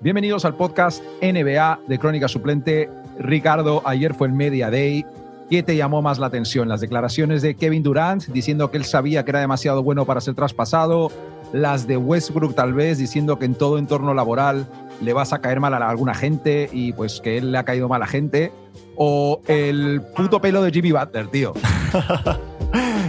Bienvenidos al podcast NBA de Crónica Suplente. Ricardo, ayer fue el Media Day. ¿Qué te llamó más la atención? ¿Las declaraciones de Kevin Durant diciendo que él sabía que era demasiado bueno para ser traspasado? ¿Las de Westbrook tal vez diciendo que en todo entorno laboral le vas a caer mal a alguna gente y pues que él le ha caído mal a gente? ¿O el puto pelo de Jimmy Butler, tío?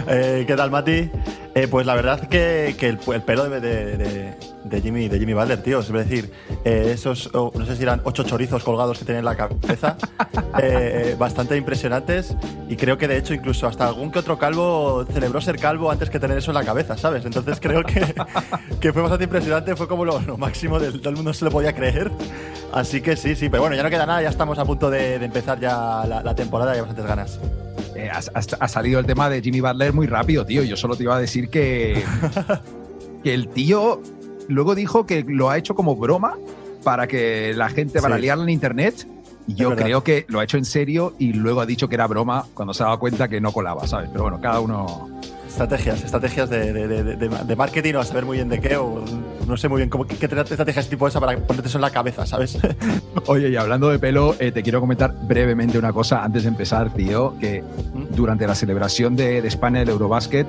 Eh, ¿Qué tal, Mati? Eh, pues la verdad que, que el, el, pelo de, Jimmy, de Jimmy Butler, tío, es decir, eh, esos, oh, no sé si eran ocho chorizos colgados que tiene en la cabeza, eh, bastante impresionantes y creo que de hecho incluso hasta algún que otro calvo celebró ser calvo antes que tener eso en la cabeza, ¿sabes? Entonces creo que, que fue bastante impresionante, fue como lo, lo máximo del todo el mundo se lo podía creer. Así que sí, sí, pero bueno, ya no queda nada, ya estamos a punto de, de empezar ya la, la temporada y hay bastantes ganas. Eh, ha, ha, salido el tema de Jimmy Butler muy rápido, tío. Yo solo te iba a decir que, que el tío luego dijo que lo ha hecho como broma para que la gente, para sí. liarla en internet. Y yo creo que lo ha hecho en serio y luego ha dicho que era broma cuando se ha dado cuenta que no colaba, ¿sabes? Pero bueno, cada uno. Estrategias, estrategias de, de, de, de, marketing o a saber muy bien de qué, o no sé muy bien cómo, qué, qué estrategias tipo esa para ponerte eso en la cabeza, ¿sabes? Oye, y hablando de pelo, eh, te quiero comentar brevemente una cosa antes de empezar, tío, que ¿Mm? durante la celebración de, España del Eurobásquet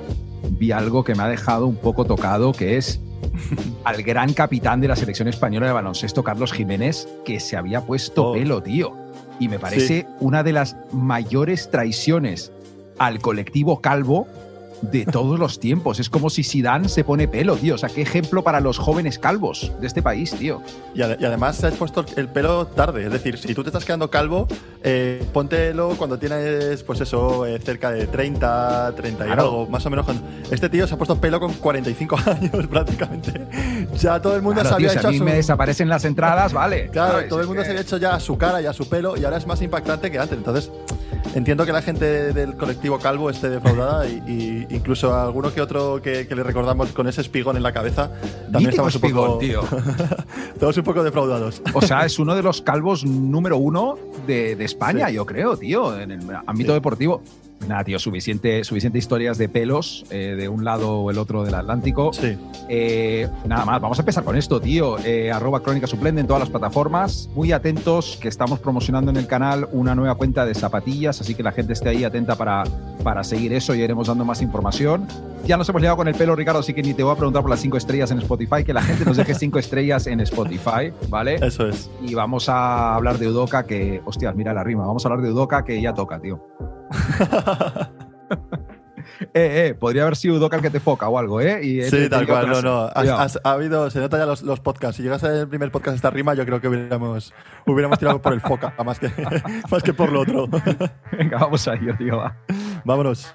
vi algo que me ha dejado un poco tocado, que es al gran capitán de la selección española de baloncesto, Carlos Jiménez, que se había puesto oh. pelo, tío. Y me parece sí. una de las mayores traiciones al colectivo calvo de todos los tiempos. Es como si Zidane se pone pelo, tío. O sea, qué ejemplo para los jóvenes calvos de este país, tío. Y, ad y además se has puesto el pelo tarde. Es decir, si tú te estás quedando calvo, eh, póntelo cuando tienes, pues eso, eh, cerca de 30, 30 y claro. algo, más o menos. Cuando... Este tío se ha puesto pelo con 45 años prácticamente. Ya todo el mundo claro, se había tío, hecho si a mí su... me desaparecen las entradas, vale. Claro, todo el mundo se había hecho ya a su cara y a su pelo y ahora es más impactante que antes. Entonces, entiendo que la gente del colectivo calvo esté defraudada y, y incluso a alguno que otro que, que, le recordamos con ese espigón en la cabeza también estamos un espigón, poco tío. estamos un poco defraudados o sea es uno de los calvos número uno de, de España sí. yo creo tío en el ámbito sí. deportivo Nada, tío, suficiente, suficiente historias de pelos eh, de un lado o el otro del Atlántico. Sí. Eh, nada más, vamos a empezar con esto, tío. Eh, arroba Crónica Suplente en todas las plataformas. Muy atentos que estamos promocionando en el canal una nueva cuenta de zapatillas, así que la gente esté ahí atenta para, para seguir eso y iremos dando más información. Ya nos hemos llegado con el pelo, Ricardo, así que ni te voy a preguntar por las cinco estrellas en Spotify, que la gente nos deje cinco estrellas en Spotify, ¿vale? Eso es. Y vamos a hablar de Udoca, que, hostias, mira la rima, vamos a hablar de Udoca, que ya toca, tío. eh, eh, podría haber sido Udoca el que te foca o algo, ¿eh? Y sí, tal cual, no, no. Has, has, ha habido, se nota ya los, los, podcasts. Si llegas el primer podcast esta rima, yo creo que hubiéramos, hubiéramos tirado por el foca, más que, más que por lo otro. Venga, vamos a ello, tío, va. Vámonos.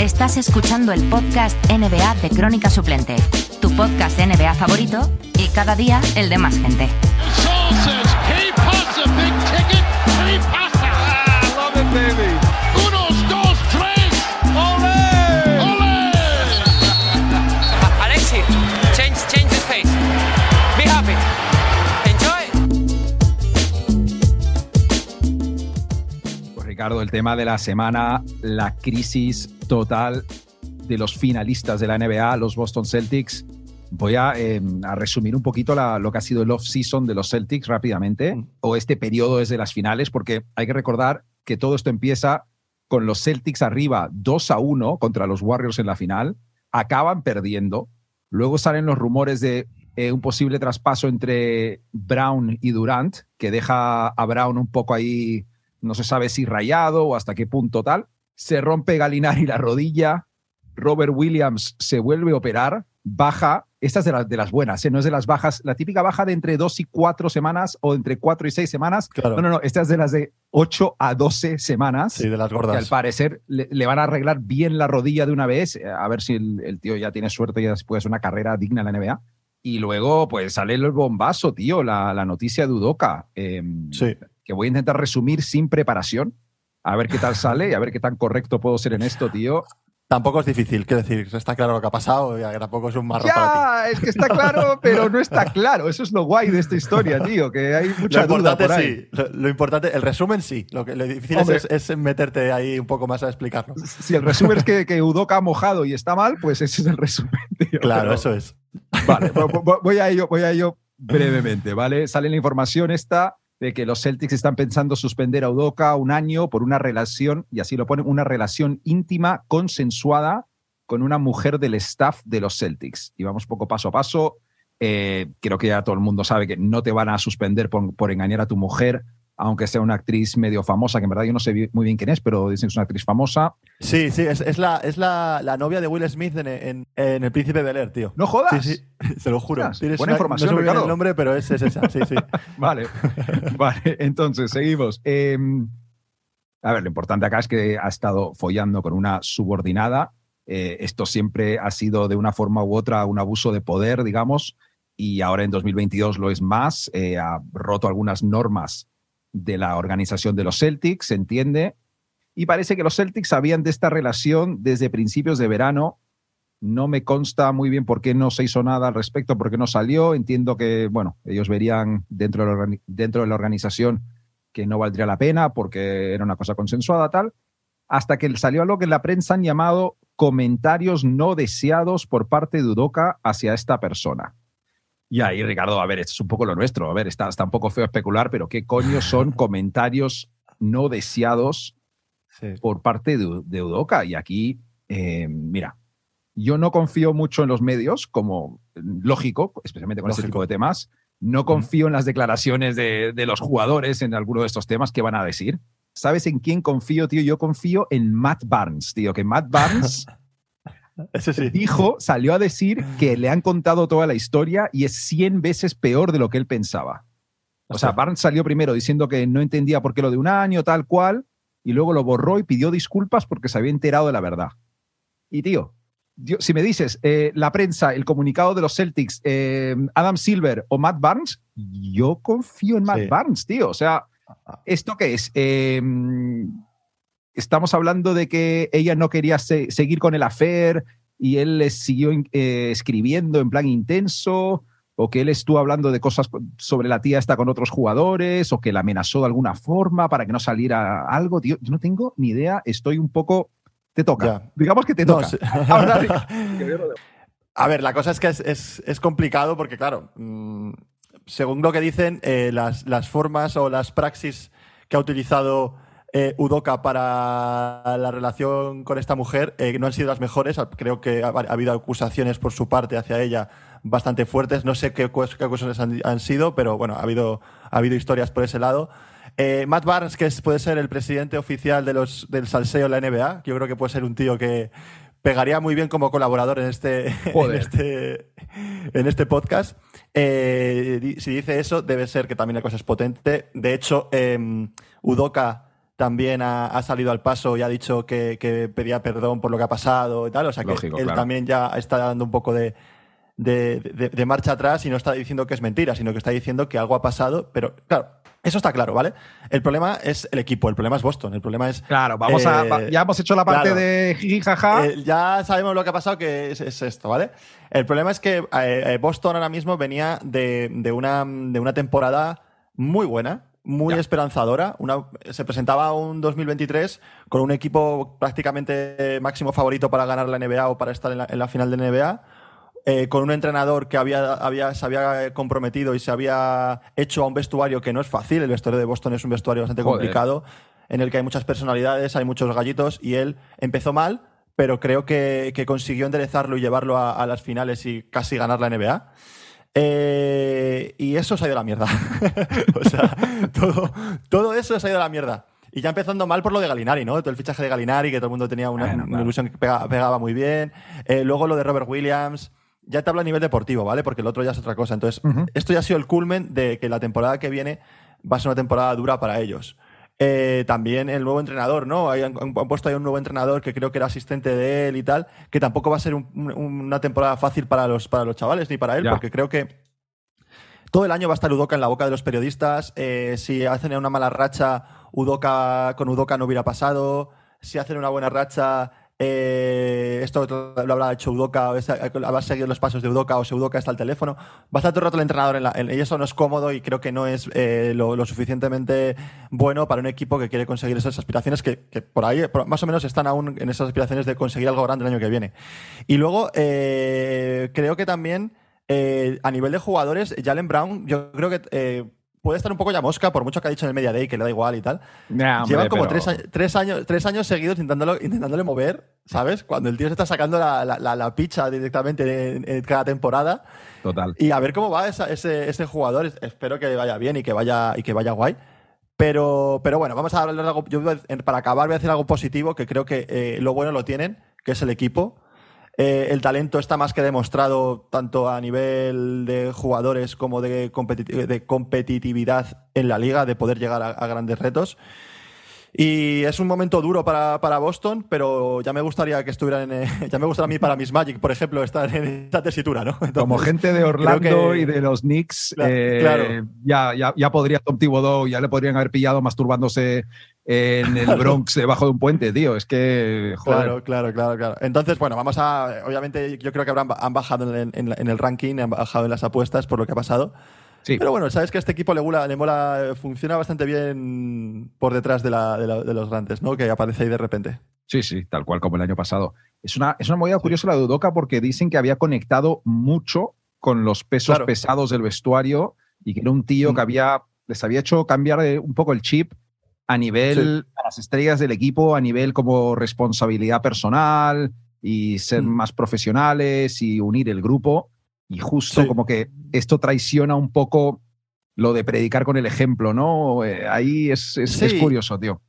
Estás escuchando el podcast NBA de Crónica Suplente, tu podcast de NBA favorito y cada día el de más gente. Unos, dos, tres. ¡Ole! ¡Ole! Alexi, change, change the face. Be happy. Enjoy. Pues Ricardo, el tema de la semana, la crisis total de los finalistas de la NBA, los Boston Celtics. Voy a, eh, a resumir un poquito la, lo que ha sido el off-season de los Celtics rápidamente, mm. o este periodo desde las finales, porque hay que recordar que todo esto empieza con los Celtics arriba 2 a 1 contra los Warriors en la final, acaban perdiendo, luego salen los rumores de eh, un posible traspaso entre Brown y Durant, que deja a Brown un poco ahí, no se sabe si rayado o hasta qué punto tal, se rompe Galinari la rodilla, Robert Williams se vuelve a operar, baja, esta es de, la, de las buenas, ¿eh? no es de las bajas, la típica baja de entre 2 y 4 semanas o entre 4 y 6 semanas. Claro. No, no, no, esta es de las de 8 a 12 semanas. Sí, de las gordas. Que al parecer le, le, van a arreglar bien la rodilla de una vez, eh, a ver si el, el tío ya tiene suerte y después una carrera digna en la NBA. Y luego, pues sale el bombazo, tío, la, la noticia de Udoca. Eh, sí. Que voy a intentar resumir sin preparación, a ver qué tal sale y a ver qué tan correcto puedo ser en esto, tío. Tampoco es difícil, quiero decir, está claro lo que ha pasado, y tampoco es un marrón para ti. Ya, es que está claro, pero no está claro. Eso es lo guay de esta historia, tío, que hay mucha Lo duda importante por ahí. sí, lo, lo importante, el resumen sí, lo, que, lo difícil Hombre. es, es meterte ahí un poco más a explicarlo. Si el resumen es que, que Udoka ha mojado y está mal, pues ese es el resumen, tío. Claro, Pero- eso es. Vale, vo- vo- voy a ello, voy a ello brevemente, ¿vale? Sale la información esta de que los Celtics están pensando suspender a Udoka un año por una relación, y así lo ponen, una relación íntima, consensuada con una mujer del staff de los Celtics. Y vamos poco paso a paso. Eh, creo que ya todo el mundo sabe que no te van a suspender por, por engañar a tu mujer, aunque sea una actriz medio famosa, que en verdad yo no sé muy bien quién es, pero dicen que es una actriz famosa. Sí, sí, es, es la, es la, la novia de Will Smith en, en- en El Príncipe Bel Air, tío. ¡No jodas! Sí, sí, se lo juro. Buena una- información, no sé Ricardo. el nombre, pero es, es esa, sí, sí. Vale, vale, entonces seguimos. Eh, a ver, lo importante acá es que ha estado follando con una subordinada. Eh, esto siempre ha sido de una forma u otra un abuso de poder, digamos, y ahora en 2022 lo es más. Eh, ha roto algunas normas de la organización de los Celtics, se entiende, y parece que los Celtics sabían de esta relación desde principios de verano. No me consta muy bien por qué no se hizo nada al respecto, por qué no salió. Entiendo que, bueno, ellos verían dentro de la, organización que no valdría la pena porque era una cosa consensuada, tal. Hasta que salió algo que en la prensa han llamado comentarios no deseados por parte de Udoka hacia esta persona. Y ahí, Ricardo, a ver, esto es un poco lo nuestro. A ver, está, está un poco feo especular, pero ¿qué coño son comentarios no deseados Sí. por parte de, de Udoka. Y aquí, eh, mira, yo no confío mucho en los medios, como lógico, especialmente con este Lógico. tipo de temas. No confío en las declaraciones de, de los jugadores en alguno de estos temas que van a decir. ¿Sabes en quién confío, tío? Yo confío en Matt Barnes, tío, que Matt Barnes Sí. dijo, salió a decir que le han contado toda la historia y es 100 veces peor de lo que él pensaba. O sea. Barnes salió primero diciendo que no entendía por qué lo de un año, tal cual, y luego lo borró y pidió disculpas porque se había enterado de la verdad. Y tío, si me dices eh, la prensa, el comunicado de los Celtics, eh, Adam Silver o Matt Barnes, yo confío en Matt Sí. Barnes, tío. O sea, ¿esto qué es? Eh, estamos hablando de que ella no quería se- seguir con el affair y él le siguió eh, escribiendo en plan intenso, o que él estuvo hablando de cosas sobre la tía esta con otros jugadores, o que la amenazó de alguna forma para que no saliera algo, tío. Yo no tengo ni idea, estoy un poco... Te toca. Ya. Digamos que te No, toca. sí. Ahora, A ver, la cosa es que es, es- es complicado porque, claro, mm, según lo que dicen, eh, las, las formas o las praxis que ha utilizado eh, Udoka para la relación con esta mujer eh, no han sido las mejores. Creo que ha, ha habido acusaciones por su parte hacia ella bastante fuertes. No sé qué, acusaciones han, han sido, pero bueno, ha habido, ha habido historias por ese lado. Eh, Matt Barnes, que es- puede ser el presidente oficial de los, del salseo en la NBA, yo creo que puede ser un tío que pegaría muy bien como colaborador en este, en este, en este podcast. Eh, si dice eso, debe ser que también la cosa es potente. De hecho, eh, Udoka también ha, ha salido al paso y ha dicho que, que pedía perdón por lo que ha pasado y tal. O sea que Lógico, él claro. también ya está dando un poco de, de, de- de marcha atrás y no está diciendo que es mentira, sino que está diciendo que algo ha pasado. Pero claro, eso está claro, ¿vale? El problema es el equipo, el problema es Boston, el problema es. Claro, vamos a. Eh, Ya hemos hecho la parte claro. de jiji, jaja. Eh, ya sabemos lo que ha pasado, que es, es esto, ¿vale? El problema es que eh, Boston ahora mismo venía de, de una, de una temporada muy buena, muy Ya. esperanzadora. Una, se presentaba un 2023 con un equipo prácticamente máximo favorito para ganar la NBA o para estar en la, en la final de NBA. eh, con un entrenador que había, había, se había comprometido y se había hecho a un vestuario que no es fácil. El vestuario de Boston es un vestuario bastante Joder. complicado, en el que hay muchas personalidades, hay muchos gallitos, y él empezó mal, pero creo que, que consiguió enderezarlo y llevarlo a, a las finales y casi ganar la NBA. Eh, y eso se ha ido a la mierda. o sea, todo, todo eso se ha ido a la mierda. Y ya empezando mal por lo de Galinari, ¿no? Todo el fichaje de Galinari, que todo el mundo tenía una, Bueno, una claro. ilusión que pega- pegaba muy bien. Eh, luego lo de Robert Williams. Ya te hablo a nivel deportivo, ¿vale? Porque el otro ya es otra cosa. Entonces, esto ya ha sido el culmen de que la temporada que viene va a ser una temporada dura para ellos. Eh, también el nuevo entrenador, ¿no? Han, han puesto ahí un nuevo entrenador que creo que era asistente de él y tal, que tampoco va a ser un- un- una temporada fácil para los, para los chavales ni para él, Ya. porque creo que todo el año va a estar Udoca en la boca de los periodistas. Eh, si hacen una mala racha, Udoka, con Udoka no hubiera pasado. Si hacen una buena racha, eh, esto lo hecho Udoka, habrá seguido los pasos de Udoka o si Udoka está al teléfono. Bastante rato el entrenador y eso no es cómodo y creo que no es eh, lo, suficientemente bueno para un equipo que quiere conseguir esas aspiraciones que, por ahí más o menos están aún en esas aspiraciones de conseguir algo grande el año que viene. Y luego eh, creo que también a nivel de jugadores, Jalen Brown, yo creo que puede estar un poco ya mosca, por mucho que ha dicho en el Media Day que le da igual y tal. Llevan como tres, años, tres años seguidos intentándolo, intentándole mover, ¿sabes? Cuando el tío se está sacando la, la, picha directamente en, cada temporada. Total. Y a ver cómo va ese, ese, jugador. Espero que vaya bien y que vaya, y que vaya guay. Pero, pero bueno, vamos a hablar de algo. Yo para acabar voy a decir algo positivo, que creo que eh, lo bueno lo tienen, que es el equipo. Eh, el talento está más que demostrado tanto a nivel de jugadores como de, competitividad en la liga, de poder llegar a, grandes retos. Y es un momento duro para, Boston, pero ya me gustaría que estuvieran en, ya me gustaría a mí para Miss Magic, por ejemplo, estar en esta tesitura, ¿no? Como gente de Orlando y de los Knicks, eh, ya, ya, ya, podría Tom Thibodeau, ya le podrían haber pillado masturbándose en el Bronx debajo de un puente, tío. Es que, Claro, claro, claro, claro. Entonces, bueno, vamos a. Obviamente, yo creo que habrán, han bajado en, el ranking, han bajado en las apuestas por lo que ha pasado. Sí. Pero bueno, sabes que a este equipo le, mola, le mola, funciona bastante bien por detrás de, los grandes, ¿no? Que aparece ahí de repente. Sí, sí, tal cual como el año pasado. Es una, es una movida curiosa la de Udoka porque dicen que había conectado mucho con los pesos pesados del vestuario y que era un tío que mm. había, les había hecho cambiar un poco el chip a nivel, a las estrellas del equipo, a nivel como responsabilidad personal y ser mm. más profesionales y unir el grupo. Y justo como que esto traiciona un poco lo de predicar con el ejemplo, ¿no? Eh, ahí es, es, curioso, tío.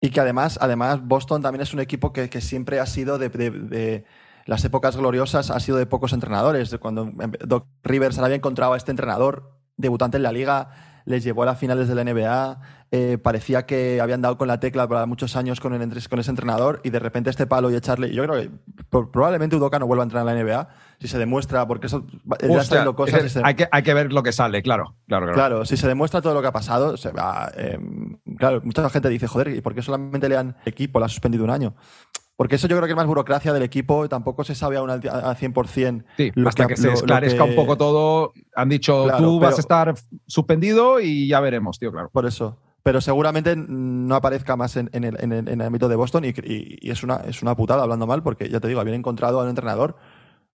Y que además, además Boston también es un equipo que, que siempre ha sido de, de, las épocas gloriosas, ha sido de pocos entrenadores. Cuando Doc Rivers había encontrado a este entrenador debutante en la liga, les llevó a las finales de la NBA. Eh, parecía que habían dado con la tecla para muchos años con, el, con ese entrenador y de repente este palo y echarle. Yo creo que probablemente Udoka no vuelva a entrar en la NBA si se demuestra, porque eso ya está cosas. hay, que, hay que ver lo que sale, claro, claro, claro. si se demuestra todo lo que ha pasado, se va. Em, claro, mucha gente dice, joder, ¿y por qué solamente le han equipo? La ha suspendido un año. Porque eso yo creo que es más burocracia del equipo y tampoco se sabe aún al 100%. Sí, hasta que, se esclarezca un poco todo, han dicho tú vas a estar suspendido y ya veremos, tío, claro. Por eso. Pero seguramente no aparezca más en, el, ámbito de Boston y, es, una, es una putada hablando mal porque ya te digo, habían encontrado a un entrenador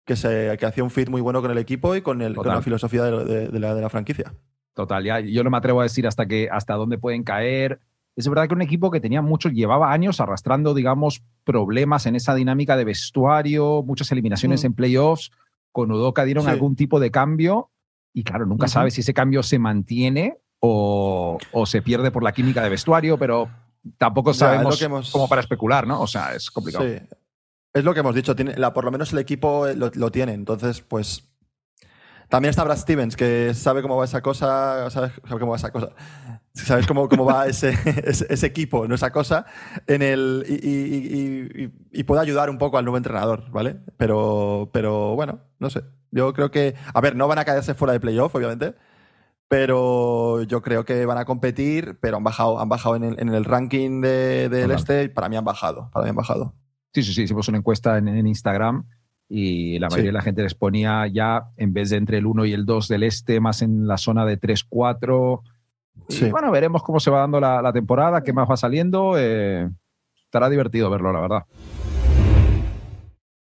que, se, que hacía un fit muy bueno con el equipo y con, el, con la filosofía de, la, de la franquicia. Total, ya yo no me atrevo a decir hasta, que, hasta dónde pueden caer es verdad que un equipo que tenía mucho, llevaba años arrastrando, digamos, problemas en esa dinámica de vestuario, muchas eliminaciones mm. en playoffs. Con Udoka dieron algún tipo de cambio y claro, nunca sabes si ese cambio se mantiene o, se pierde por la química de vestuario, pero tampoco sabemos como para especular, ¿no? O sea, es complicado. Sí. Es lo que hemos dicho, tiene, la, por lo menos el equipo lo, lo tiene, entonces pues también está Brad Stevens, que sabe cómo va esa cosa, sabe, cómo va esa cosa. Sabes cómo, cómo va ese, ese, equipo, no esa cosa, en el, y, puede ayudar un poco al nuevo entrenador, ¿vale? Pero, pero bueno, no sé. Yo creo que, a ver, no van a caerse fuera de playoff, obviamente, pero yo creo que van a competir, pero han bajado, han bajado en el, en el ranking del este y para mí han bajado, para mí han bajado. Sí, sí, sí, hicimos una encuesta en, en Instagram y la mayoría de la gente les ponía ya, en vez de entre el 1 y el 2 del este, más en la zona de 3-4. Sí. bueno, veremos cómo se va dando la, temporada, qué más va saliendo. Eh, estará divertido verlo, la verdad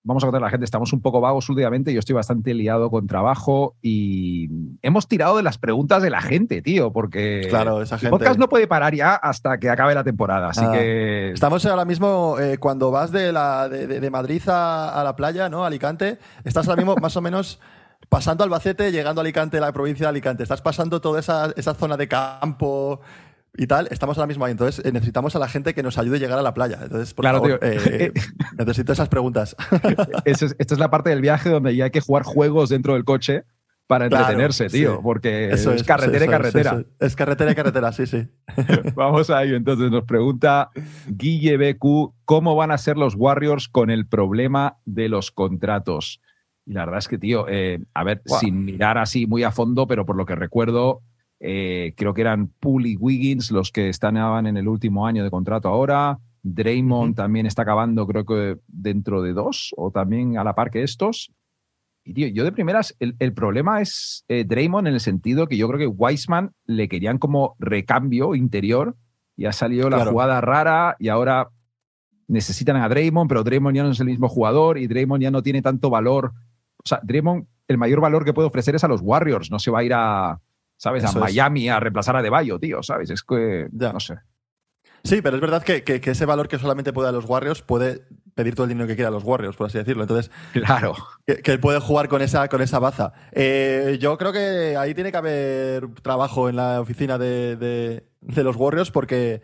vamos a contar a la gente, estamos un poco vagos últimamente, yo estoy bastante liado con trabajo y hemos tirado de las preguntas de la gente, tío, porque claro, esa gente... el podcast no puede parar ya hasta que acabe la temporada, así ah. que... Estamos ahora mismo, eh, cuando vas de, la, de, Madrid a, la playa, ¿no? Alicante, estás ahora mismo más o menos... Pasando Albacete, llegando a Alicante, la provincia de Alicante. Estás pasando toda esa, esa zona de campo, y tal, estamos ahora mismo ahí. Entonces eh, necesitamos a la gente que nos ayude a llegar a la playa. Entonces, por claro, favor, eh, necesito esas preguntas. esta es la parte del viaje donde ya hay que jugar juegos dentro del coche para entretenerse, tío, porque es, carretera y carretera. Es, carretera y carretera, sí, sí. Vamos a ello. Entonces nos pregunta Guille BQ, ¿cómo van a ser los Warriors con el problema de los contratos? Y la verdad es que, tío, eh, a ver, sin mirar así muy a fondo, pero por lo que recuerdo, eh, creo que eran Poole y Wiggins los que estaban en el último año de contrato ahora. Draymond también está acabando, creo que dentro de dos, o también a la par que estos. Y tío, yo de primeras, el, el problema es eh, Draymond en el sentido que yo creo que Wiseman le querían como recambio interior y ha salido la jugada rara y ahora necesitan a Draymond, pero Draymond ya no es el mismo jugador y Draymond ya no tiene tanto valor. O sea, Draymond, el mayor valor que puede ofrecer es a los Warriors, no se va a ir a, ¿sabes? Eso a es. Miami a reemplazar a Deballo, tío, ¿sabes? Es que, Ya. no sé. Sí, pero es verdad que, que- que ese valor que solamente puede a los Warriors puede pedir todo el dinero que quiera a los Warriors, por así decirlo. Entonces, Claro. que, que él puede jugar con esa, con esa baza. Eh, yo creo que ahí tiene que haber trabajo en la oficina de, de- de los Warriors porque,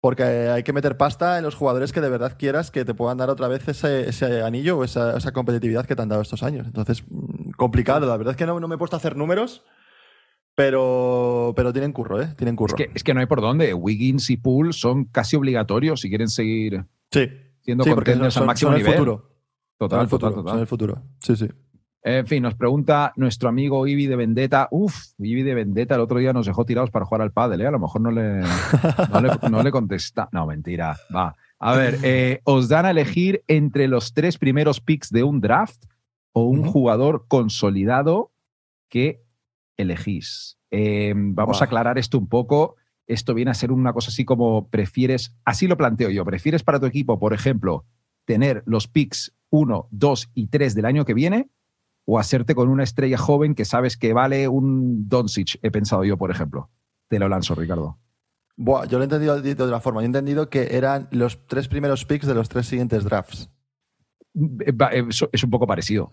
porque hay que meter pasta en los jugadores que de verdad quieras que te puedan dar otra vez ese, ese anillo o esa, esa competitividad que te han dado estos años. Entonces, mm, complicado. La verdad es que no, no me he puesto a hacer números, pero, pero tienen curro, ¿eh? Tienen Es curro. que, es que no hay por dónde. Wiggins y Poole son casi obligatorios si quieren seguir sí, siendo sí son, al máximo son el nivel. futuro. Son Total, el futuro, total, total. son el futuro. Sí, sí. En fin, nos pregunta nuestro amigo Ibi de Vendetta. Uf, Ibi de Vendetta el otro día nos dejó tirados para jugar al pádel, ¿eh? A lo mejor no le, no le, no le contesta. No, mentira. Va. A ver, eh, os dan a elegir entre los tres primeros picks de un draft o un jugador consolidado que elegís. Eh, vamos a aclarar esto un poco. Esto viene a ser una cosa así como prefieres, así lo planteo yo, prefieres para tu equipo, por ejemplo, tener los picks 1, 2 y 3 del año que viene o hacerte con una estrella joven que sabes que vale un Doncic, he pensado yo, por ejemplo. Te lo lanzo, Ricardo. Buah, yo lo he entendido de otra forma. Yo he entendido que eran los tres primeros picks de los tres siguientes drafts. Eh, va, eh, eso Es un poco parecido.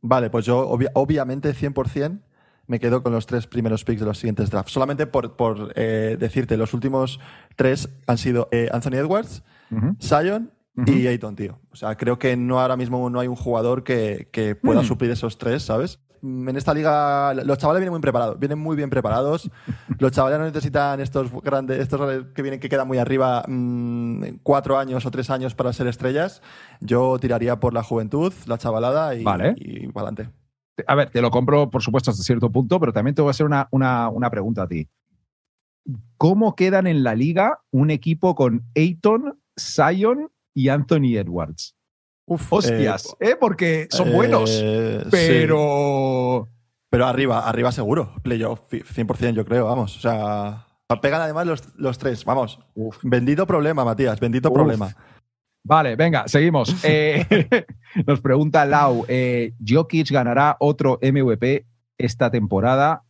Vale, pues yo obvia- obviamente 100% me quedo con los tres primeros picks de los siguientes drafts. Solamente por, por, eh, decirte, los últimos tres han sido eh, Anthony Edwards. Zion Ujú. y Ayton, tío. O sea, creo que no ahora mismo no hay un jugador que, que pueda Mm. suplir esos tres, ¿sabes? Mm, En esta liga los chavales vienen muy preparados, vienen muy bien preparados. Los chavales no necesitan estos grandes, estos que vienen que quedan muy arriba, mm, cuatro años o tres años para ser estrellas. Yo tiraría por la juventud, la chavalada y, Vale. y para adelante. A ver, te lo compro, por supuesto, hasta cierto punto, pero también te voy a hacer una, una, una pregunta a ti. ¿Cómo quedan en la liga un equipo con Ayton, Zion y Anthony Edwards? Uf, Hostias, ¿eh? Porque son eh, buenos, sí. pero... Pero arriba, arriba seguro. Playoff, fi- 100% yo creo, vamos. O sea, pegan además los, los tres, vamos. Uf. Bendito problema, Matías, bendito Uf. problema. Vale, venga, seguimos. Eh, nos pregunta Lau, eh, ¿Jokic ganará otro MVP esta temporada?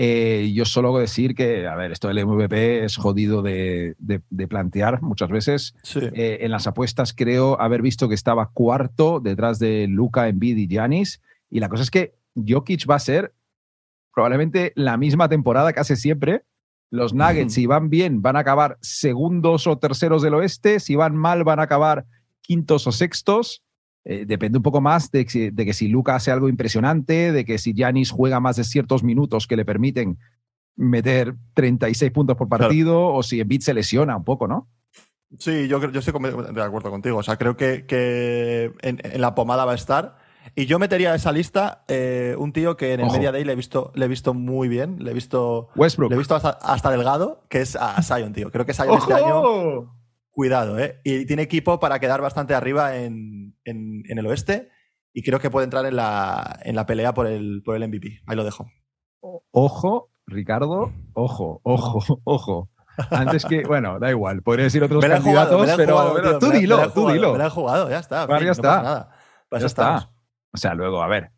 Eh, yo solo voy a decir que, a ver, esto del MVP es jodido de, de- de plantear muchas veces. Sí. En las apuestas creo haber visto que estaba cuarto detrás de Luca, Embiid y Giannis. Y la cosa es que Jokic va a ser probablemente la misma temporada que hace siempre. Los Nuggets, si van bien, van a acabar segundos o terceros del oeste. Si van mal, van a acabar quintos o sextos. Eh, depende un poco más de que, de que si Luca hace algo impresionante, de que si Giannis juega más de ciertos minutos que le permiten meter 36 puntos por Claro. partido o si Embiid se lesiona un poco, ¿no? Sí, yo, creo- yo estoy de acuerdo contigo. O sea, creo que, que en, en la pomada va a estar. Y yo metería a esa lista eh, un tío que en el Ojo. Media Day le he visto, le he visto muy bien. Le he visto, Westbrook. le he visto hasta, hasta delgado, que es a Sion, tío. Creo que Sion este año, ¡Ojo! cuidado, ¿eh? Y tiene equipo para quedar bastante arriba en, en- en el oeste. Y creo que puede entrar en la, en la pelea por el, por el MVP. Ahí lo dejo. Ojo, Ricardo, ojo, ojo, ojo. Antes que, bueno, da igual, podría decir otros candidatos, jugado, pero, jugado, pero tío, tú me la- dilo, me la he tú jugado, dilo. Me la he jugado, ya está. Vale, fin, ya no está. pasa nada. Para Ya está. O sea, luego, a ver,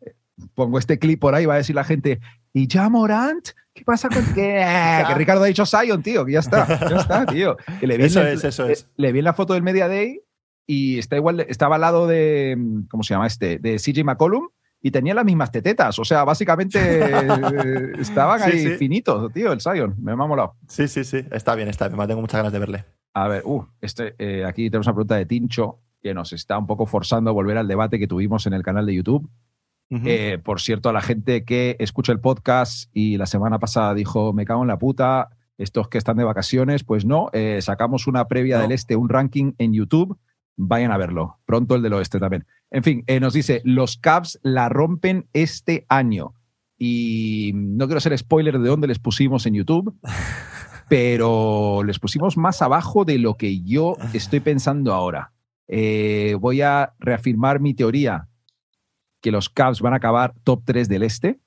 pongo este clip por ahí, va a decir la gente, ¿y ya Morant? ¿Qué pasa con que, que Ricardo ha dicho Zion, tío? Que ya está, ya está, tío. Que le vi, Eso la- es, eso es. Le vi en la foto del Media Day y está igual, estaba al lado de, ¿cómo se llama este? De CJ McCollum y tenía las mismas tetetas. O sea, básicamente estaban ahí sí. finitos, tío, el Zion. Me ha molado. Sí, sí, sí. Está bien, está bien. Me tengo muchas ganas de verle. A ver, uh, este, eh, aquí tenemos una pregunta de Tincho que nos está un poco forzando a volver al debate que tuvimos en el canal de YouTube. Eh, por cierto, a la gente que escucha el podcast y la semana pasada dijo, me cago en la puta, estos que están de vacaciones, pues no, eh, sacamos una previa No. del este, un ranking en YouTube, vayan a verlo. Pronto el del oeste también. En fin, eh, nos dice, los Cavs la rompen este año. Y no quiero ser spoiler de dónde les pusimos en YouTube, pero les pusimos más abajo de lo que yo estoy pensando ahora. Eh, voy a reafirmar mi teoría que los Cavs van a acabar top 3 del este,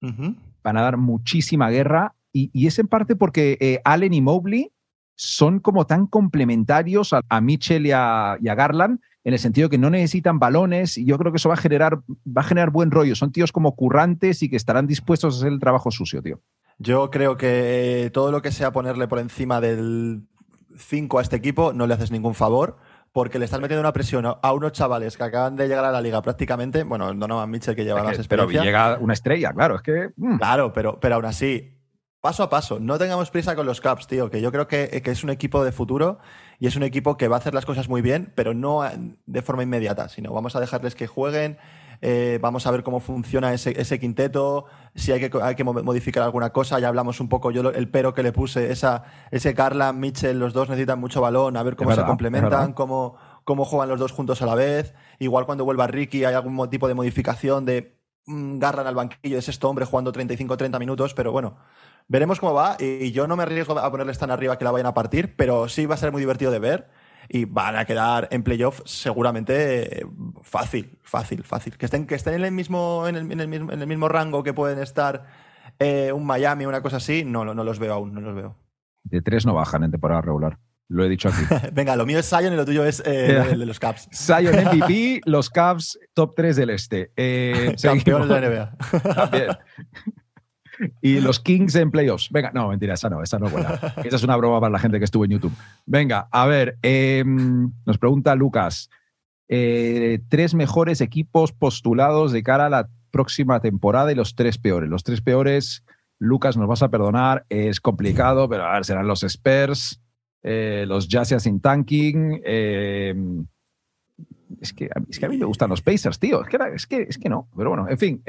van a dar muchísima guerra y, y es en parte porque eh, Allen y Mobley son como tan complementarios a, a Mitchell y a, y a Garland en el sentido que no necesitan balones y yo creo que eso va a generar va a generar buen rollo. Son tíos como currantes y que estarán dispuestos a hacer el trabajo sucio, tío. Yo creo que todo lo que sea ponerle por encima del 5 a este equipo no le haces ningún favor. Porque le estás metiendo una presión a- unos chavales que acaban de llegar a la liga prácticamente. Bueno, Donovan Mitchell que lleva más Es que- pero experiencia. llega una estrella, claro, es que mm, Claro, pero, pero aún así, paso a paso, no tengamos prisa con los Caps, tío, que yo creo que, que es un equipo de futuro y es un equipo que va a hacer las cosas muy bien, pero no de forma inmediata, sino vamos a dejarles que jueguen, eh, vamos a ver cómo funciona ese, ese quinteto, si hay que, hay que mo- modificar alguna cosa, ya hablamos un poco, yo lo- el pero que le puse, esa, ese Carla, Mitchell, los dos necesitan mucho balón, a ver cómo se complementan, cómo, cómo juegan los dos juntos a la vez, igual cuando vuelva Ricky hay algún tipo de modificación de mm, Garland al banquillo, es este hombre jugando 35-30 minutos, pero bueno, veremos cómo va y y yo no me arriesgo a ponerles tan arriba que la vayan a partir, pero sí va a ser muy divertido de ver y van a quedar en playoff seguramente eh, fácil, fácil, fácil. Que estén, que estén en, el mismo, en, el, en el mismo, en el mismo rango que pueden estar eh, un Miami, una cosa así, no, no, los veo aún, no los veo. de tres no bajan en temporada regular. Lo he dicho aquí. Venga, lo mío es Zion y lo tuyo es eh, el de los Caps. Zion MVP, los Cavs top 3 del este. Eh, Campeones de la. NBA. También. Y los Kings en playoffs. Venga, no, mentira, esa no, esa no es buena. Esa es una broma para la gente que estuvo en YouTube. Venga, a ver, eh, nos pregunta Lucas, eh, tres mejores equipos postulados de cara a la próxima temporada y los tres peores. Los tres peores, Lucas, nos vas a perdonar, es complicado, pero a ver, serán los Spurs, eh, los Jazz sin tanking. eh, es, que, es que a mí me gustan los Pacers, tío. Es que, es que, es que no, pero bueno, en fin.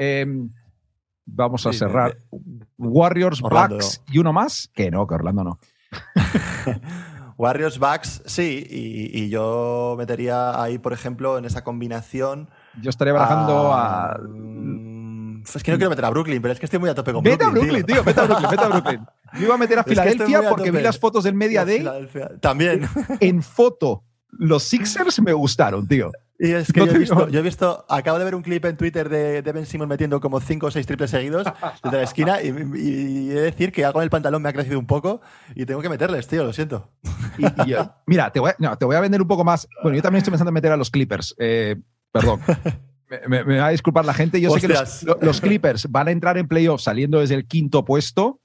Vamos a Sí, cerrar. de- Warriors, Orlando. Y uno más. Que no, que Orlando no. Warriors, Bucks, sí, y, y yo metería ahí, por ejemplo, en esa combinación. Yo estaría barajando a. mm, Es que no quiero meter a Brooklyn, pero es que estoy muy a tope con Vete a Brooklyn. Brooklyn, tío. vete a Brooklyn, vete a Brooklyn. Yo iba a meter a Es que estoy Filadelfia a porque vi las fotos del Media Day. También. En foto, los Sixers me gustaron, tío. Y es que No yo, he visto, yo he visto, acabo de ver un clip en Twitter de, de Ben Simmons metiendo como 5 o 6 triples seguidos desde la esquina y, y- y he de decir que algo en el pantalón me ha crecido un poco y tengo que meterles, tío, lo siento. Y- y yo- mira, te voy, a, no, te voy a vender un poco más. Bueno, yo también estoy pensando en meter a los Clippers. Eh, perdón. Me, me- me va a disculpar la gente. Yo sé que los, Clippers van a entrar en playoffs saliendo desde el quinto puesto,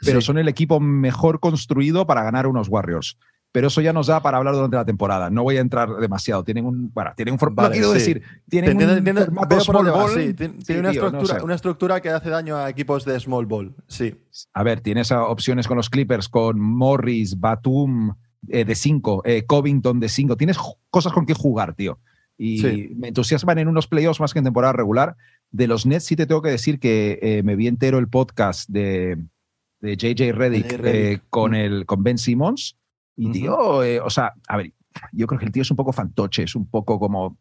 pero Sí. son el equipo mejor construido para ganar unos Warriors. Pero eso ya nos da para hablar durante la temporada. No voy a entrar demasiado. Tienen un. Bueno, tienen un. for- Vale, quiero sí. decir. Tienen Entiendo- un formato por small ball. sí. Tiene, Sí, una, tío, no estructura, sé. una estructura que hace daño a equipos de small ball. Sí. A ver, tienes opciones con los Clippers, con Morris, Batum eh, de 5, Covington de 5. Tienes cosas con que jugar, tío. Y me entusiasman en unos playoffs más que en temporada regular. De los Nets sí te tengo que decir que eh, me vi entero el podcast de, de JJ Reddick, eh, con, Mm. el, con Ben Simmons. Y, tío, eh, o sea, a ver, yo creo que el tío es un poco fantoche, es un poco como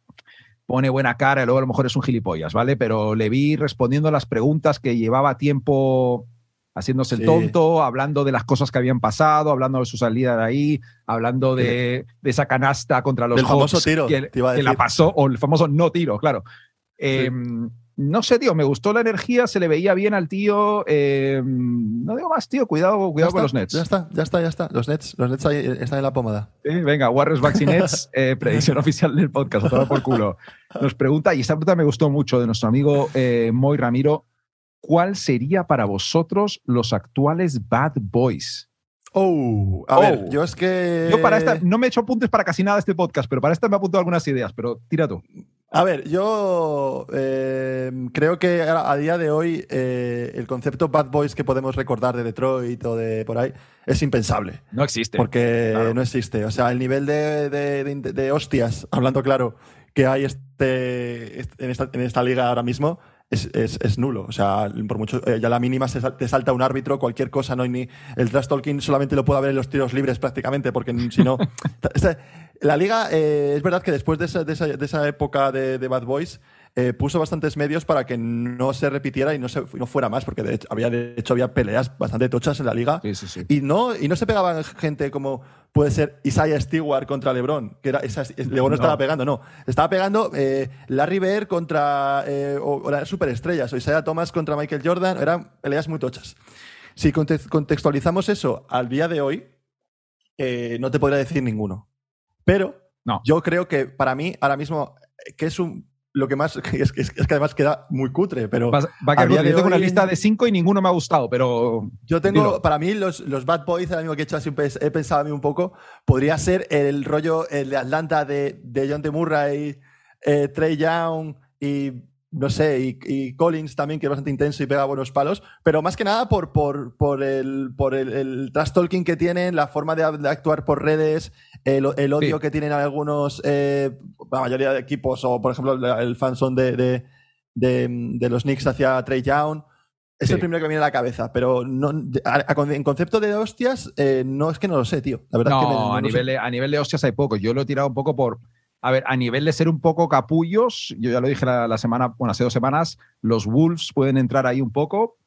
pone buena cara y luego a lo mejor es un gilipollas, ¿vale? Pero le vi respondiendo a las preguntas que llevaba tiempo haciéndose el tonto, hablando de las cosas que habían pasado, hablando de su salida de ahí, hablando de, de esa canasta contra los Del famoso tiro, que, te iba a que la pasó, o el famoso no tiro, claro. Eh, No sé, tío, me gustó la energía, se le veía bien al tío. eh, no digo más, tío, cuidado, cuidado con los Nets. Ya está, ya está, ya está. Los Nets, los Nets ahí están en la pomada. Sí, venga, Warriors y Nets, eh, predicción oficial del podcast, tomar por culo. Nos pregunta, y esta pregunta me gustó mucho, de nuestro amigo eh, Moy Ramiro, ¿cuál sería para vosotros los actuales Bad Boys? Oh, a Oh. ver, yo es que. Yo para esta, no me he hecho apuntes para casi nada este podcast, pero para esta me he apuntado algunas ideas, pero tira tú. A ver, yo eh, creo que a, a día de hoy eh, el concepto Bad Boys que podemos recordar de Detroit o de por ahí es impensable. No existe. Porque Claro. no existe. O sea, el nivel de, de- de- de hostias, hablando claro, que hay este, este- en, esta, en esta liga ahora mismo es, es- es nulo. O sea, por mucho, eh, ya la mínima se sal- te salta un árbitro, cualquier cosa, no hay ni. El trash talking solamente lo puede haber en los tiros libres prácticamente, porque si no. La liga, eh, es verdad que después de esa, de esa- de esa época de, de Bad Boys, eh, puso bastantes medios para que no se repitiera y no, se, no fuera más, porque de hecho, había, de hecho había peleas bastante tochas en la liga. Sí, sí, sí. Y, no, y no se pegaban gente como puede ser Isaiah Stewart contra LeBron, que era, esa, LeBron no estaba pegando, no. Estaba pegando eh, Larry Bird contra eh, o, o las superestrellas, o Isaiah Thomas contra Michael Jordan, eran peleas muy tochas. Si conte- contextualizamos eso al día de hoy, eh, no te podría decir ninguno. Pero No. yo creo que para mí, ahora mismo, que es un. Lo que más. Es, que- es que además queda muy cutre, pero. Va, va a quedar Yo tengo una lista de cinco y ninguno me ha gustado, pero Yo tengo, Dilo. para mí, los, los Bad Boys, el amigo que he hecho pes- he pensado a mí un poco, podría ser el rollo, el de Atlanta de, de John T. Murray, eh, Trey Young y, no sé, y, y Collins también, que es bastante intenso y pega buenos palos, pero más que nada por, por, por el, por el, el trash talking que tienen, la forma de, de actuar por redes, el, el odio Sí. que tienen algunos, eh, la mayoría de equipos, o por ejemplo, el fanson de, de, los Knicks hacia Trey Young. Es Sí. el primero que me viene a la cabeza, pero no, a- a- en concepto de hostias, eh, no es que no lo sé, tío. La verdad es que me- no, a, nivel sé. a nivel de hostias hay poco. Yo lo he tirado un poco por. A ver, a nivel de ser un poco capullos, yo ya lo dije la, la semana, bueno, hace dos semanas, los Wolves pueden entrar ahí un poco.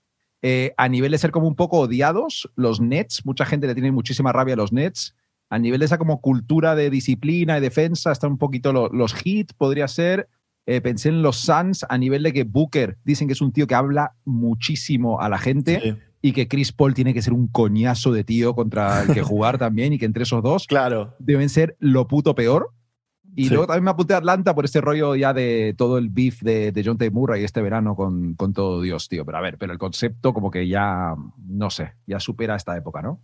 Eh, a nivel de ser como un poco odiados, los Nets, mucha gente le tiene muchísima rabia a los Nets. A nivel de esa como cultura de disciplina y defensa, están un poquito lo- los Heat, podría ser. Eh, pensé en los Suns a nivel de que Booker dicen que es un tío que habla muchísimo a la gente Sí, y que Chris Paul tiene que ser un coñazo de tío contra el que jugar también y que entre esos dos claro. deben ser lo puto peor. Y Sí. luego también me apunté a Atlanta por este rollo ya de todo el beef de, de John T. Murray este verano con, con todo Dios, tío. Pero a ver, pero el concepto como que ya, no sé, ya supera esta época, ¿no?